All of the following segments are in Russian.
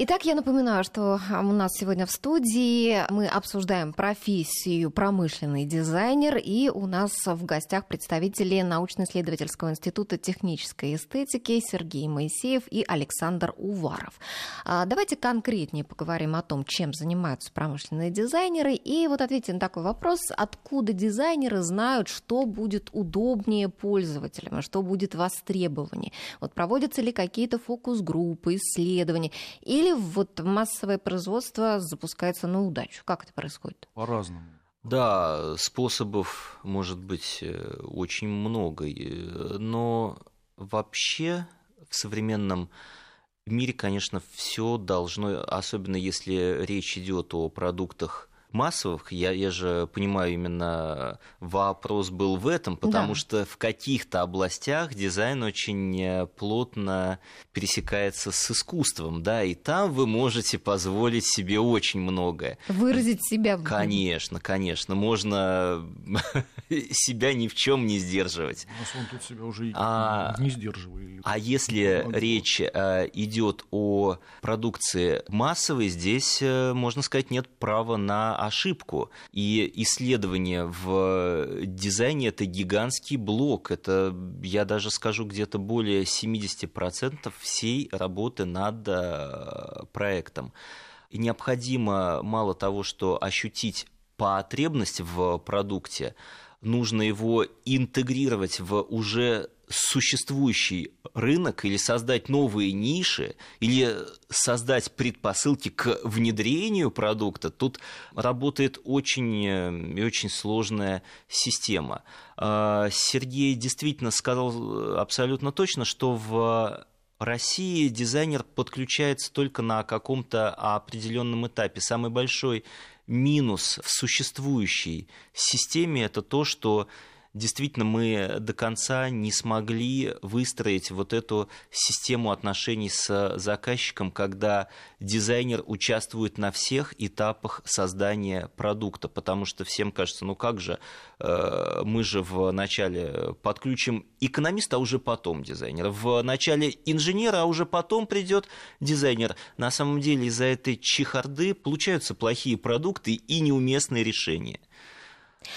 Итак, я напоминаю, что у нас сегодня в студии мы обсуждаем профессию промышленный дизайнер, и у нас в гостях представители научно-исследовательского института технической эстетики Сергей Моисеев и Александр Уваров. А, давайте конкретнее поговорим о том, чем занимаются промышленные дизайнеры, и вот ответьте на такой вопрос, откуда дизайнеры знают, что будет удобнее пользователям, что будет востребованнее. Вот проводятся ли какие-то фокус-группы, исследования, или или вот массовое производство запускается на удачу? Как это происходит? По-разному. Да, способов может быть э, очень много, но вообще в современном мире, конечно, все должно, особенно если речь идет о продуктах массовых, я, я же понимаю, именно вопрос был в этом, потому да. что в каких-то областях дизайн очень э, плотно пересекается с искусством, да, и там вы можете позволить себе очень многое. Выразить себя. Конечно, конечно, можно себя ни в чем не сдерживать. У он тут себя уже а, не сдерживает. А если речь э, идет о продукции массовой, здесь, э, можно сказать, нет права на ошибку. И исследование в дизайне – это гигантский блок. Это, я даже скажу, где-то более 70% всей работы над э, проектом. И необходимо мало того, что ощутить потребность в продукте, нужно его интегрировать в уже существующий рынок или создать новые ниши, или создать предпосылки к внедрению продукта, тут работает очень э, и очень сложная система. А, Сергей действительно сказал абсолютно точно, что в России дизайнер подключается только на каком-то определенном этапе. Самый большой минус в существующей системе это то, что действительно мы до конца не смогли выстроить вот эту систему отношений с заказчиком, когда дизайнер участвует на всех этапах создания продукта, потому что всем кажется, ну как же, э, мы же в начале подключим экономиста, а уже потом дизайнер, в начале инженера, а уже потом придет дизайнер. На самом деле из-за этой чехарды получаются плохие продукты и неуместные решения.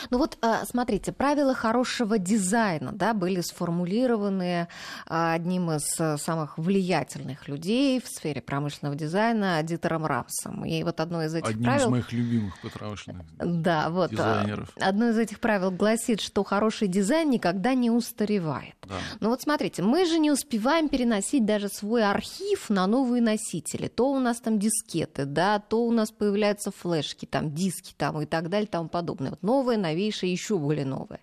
Ну вот, а, смотрите, правила хорошего дизайна да, были сформулированы а, одним из э, самых влиятельных людей в сфере промышленного дизайна Дитером Рамсом. И вот одно из этих одним правил... из моих любимых промышленных да, вот, а, дизайнеров. Одно из этих правил гласит, что хороший дизайн никогда не устаревает. Да. Но вот смотрите, мы же не успеваем переносить даже свой архив на новые носители. То у нас там дискеты, да, то у нас появляются флешки, там диски там, и так далее, и тому подобное. Вот новые новейшее, еще более новое.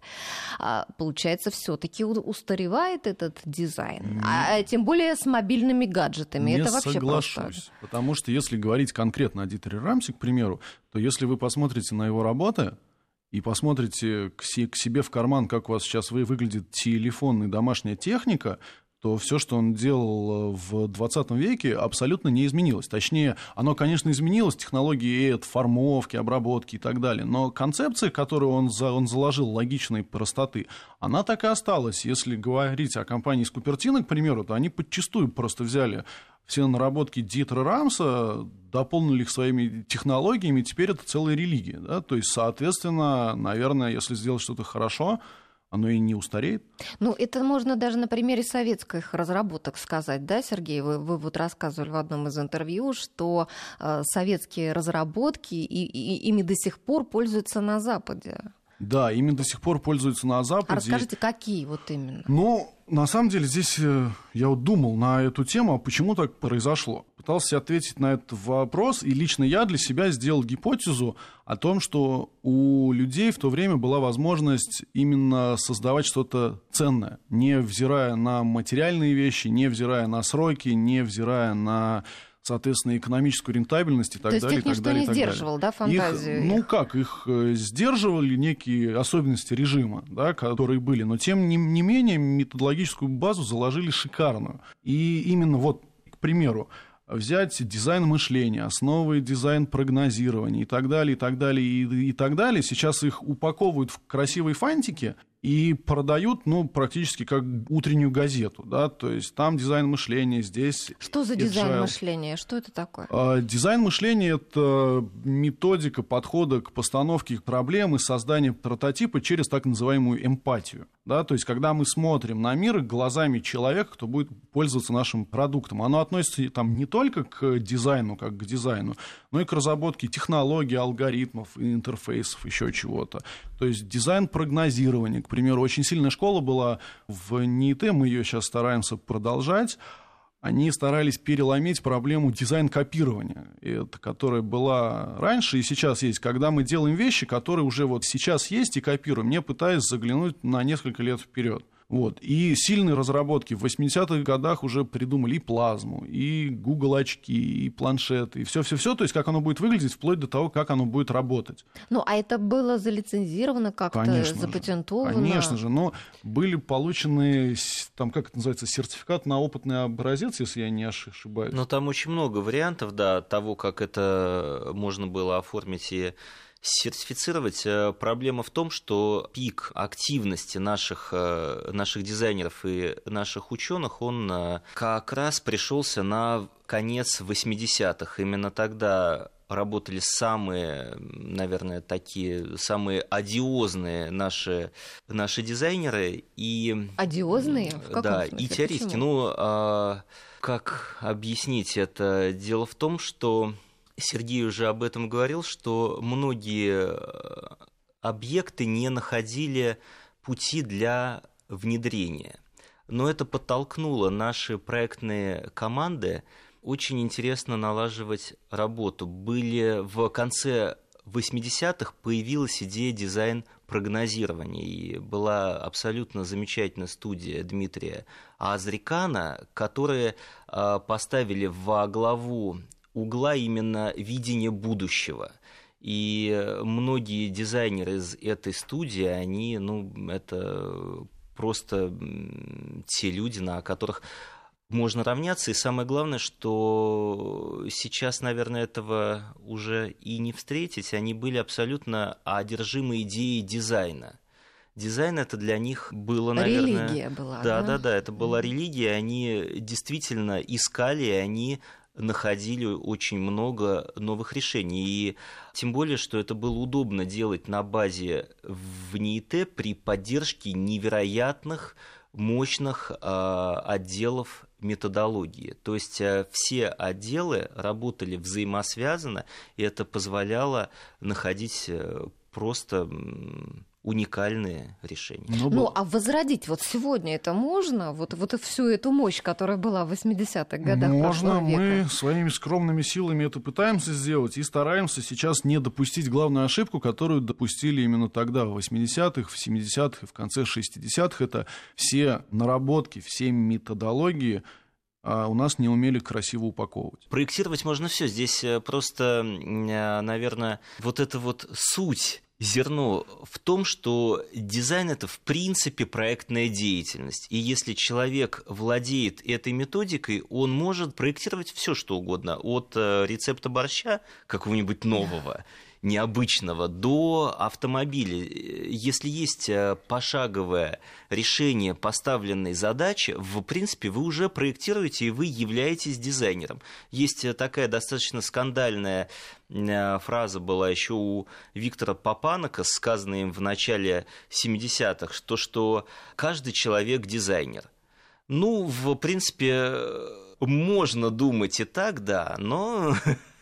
А, получается, все-таки устаревает этот дизайн. А, тем более с мобильными гаджетами. Не Это вообще соглашусь. Просто... Потому что если говорить конкретно о Дитере Рамсе, к примеру, то если вы посмотрите на его работы, и посмотрите к, себе в карман, как у вас сейчас выглядит телефон и домашняя техника, то все, что он делал э, в 20 веке, абсолютно не изменилось. Точнее, оно, конечно, изменилось, технологии эд, формовки, обработки и так далее, но концепция, которую он, за, он заложил, логичной простоты, она так и осталась. Если говорить о компании из Купертино, к примеру, то они подчастую просто взяли все наработки Дитера Рамса, дополнили их своими технологиями, теперь это целая религия. Да? То есть, соответственно, наверное, если сделать что-то хорошо, оно и не устареет. Ну, это можно даже на примере советских разработок сказать, да, Сергей? Вы, вы вот рассказывали в одном из интервью, что э, советские разработки и, и, ими до сих пор пользуются на Западе. Да, ими до сих пор пользуются на Западе. А расскажите, какие вот именно? Ну, на самом деле здесь э, я вот думал на эту тему, а почему так произошло. Пытался ответить на этот вопрос, и лично я для себя сделал гипотезу о том, что у людей в то время была возможность именно создавать что-то ценное, не взирая на материальные вещи, не взирая на сроки, не взирая на соответственно, экономическую рентабельность и так То далее. То есть их никто не сдерживал, да, фантазию? Их, ну как, их э, сдерживали некие особенности режима, да, которые были, но тем не, не менее методологическую базу заложили шикарную. И именно вот, к примеру, взять дизайн мышления, основы дизайн прогнозирования и так далее, и так далее, и, и так далее. Сейчас их упаковывают в красивые фантики, и продают, ну, практически как утреннюю газету, да, то есть там дизайн мышления, здесь... Что за дизайн мышления? Что это такое? А, дизайн мышления — это методика подхода к постановке проблем и создания прототипа через так называемую эмпатию, да, то есть когда мы смотрим на мир глазами человека, кто будет пользоваться нашим продуктом, оно относится там не только к дизайну, как к дизайну, но и к разработке технологий, алгоритмов, интерфейсов, еще чего-то. То есть дизайн прогнозирования, к примеру, очень сильная школа была в НИТ, мы ее сейчас стараемся продолжать. Они старались переломить проблему дизайн-копирования, которая была раньше и сейчас есть, когда мы делаем вещи, которые уже вот сейчас есть и копируем, не пытаясь заглянуть на несколько лет вперед. Вот. И сильные разработки в 80-х годах уже придумали и плазму, и Google очки, и планшеты, и все-все-все, то есть как оно будет выглядеть, вплоть до того, как оно будет работать. Ну, а это было залицензировано как-то, конечно запатентовано? Же, конечно же, но были получены, там, как это называется, сертификат на опытный образец, если я не ошибаюсь. Но там очень много вариантов, да, того, как это можно было оформить и сертифицировать. Э, проблема в том, что пик активности наших, э, наших дизайнеров и наших ученых, он э, как раз пришелся на конец 80-х. Именно тогда работали самые, наверное, такие самые одиозные наши, наши дизайнеры. И, одиозные? В каком да, смысле? и теоретики. Почему? Ну, а, как объяснить это? Дело в том, что Сергей уже об этом говорил, что многие э, объекты не находили пути для внедрения. Но это подтолкнуло наши проектные команды очень интересно налаживать работу. Были в конце 80-х появилась идея дизайн прогнозирования. И была абсолютно замечательная студия Дмитрия Азрикана, которые э, поставили во главу угла именно видения будущего. И многие дизайнеры из этой студии, они, ну, это просто те люди, на которых можно равняться. И самое главное, что сейчас, наверное, этого уже и не встретить. Они были абсолютно одержимы идеей дизайна. Дизайн это для них было, наверное... Религия была, да? Да, да, да, это была религия. Они действительно искали, и они находили очень много новых решений. И тем более, что это было удобно делать на базе в НИИТ при поддержке невероятных мощных э, отделов методологии. То есть э, все отделы работали взаимосвязанно, и это позволяло находить э, просто уникальные решения. Ну, ну, а возродить вот сегодня это можно? Вот, вот всю эту мощь, которая была в 80-х годах Можно, века? мы своими скромными силами это пытаемся сделать и стараемся сейчас не допустить главную ошибку, которую допустили именно тогда, в 80-х, в 70-х и в конце 60-х. Это все наработки, все методологии, а у нас не умели красиво упаковывать. Проектировать можно все. Здесь э, просто, э, наверное, вот эта вот суть зерно в том, что дизайн это в принципе проектная деятельность. И если человек владеет этой методикой, он может проектировать все, что угодно. От э, рецепта борща какого-нибудь нового необычного до автомобиля. Если есть э, пошаговое решение поставленной задачи, в принципе, вы уже проектируете и вы являетесь дизайнером. Есть э, такая достаточно скандальная э, фраза была еще у Виктора Папанака, сказанная им в начале 70-х, что, что каждый человек дизайнер. Ну, в принципе, можно думать и так, да, но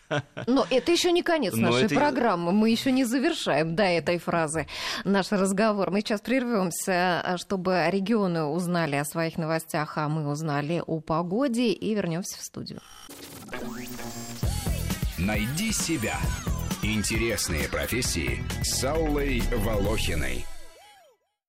Но это еще не конец нашей это... программы. Мы еще не завершаем до этой фразы наш разговор. Мы сейчас прервемся, чтобы регионы узнали о своих новостях, а мы узнали о погоде и вернемся в студию. Найди себя. Интересные профессии с Аллой Волохиной.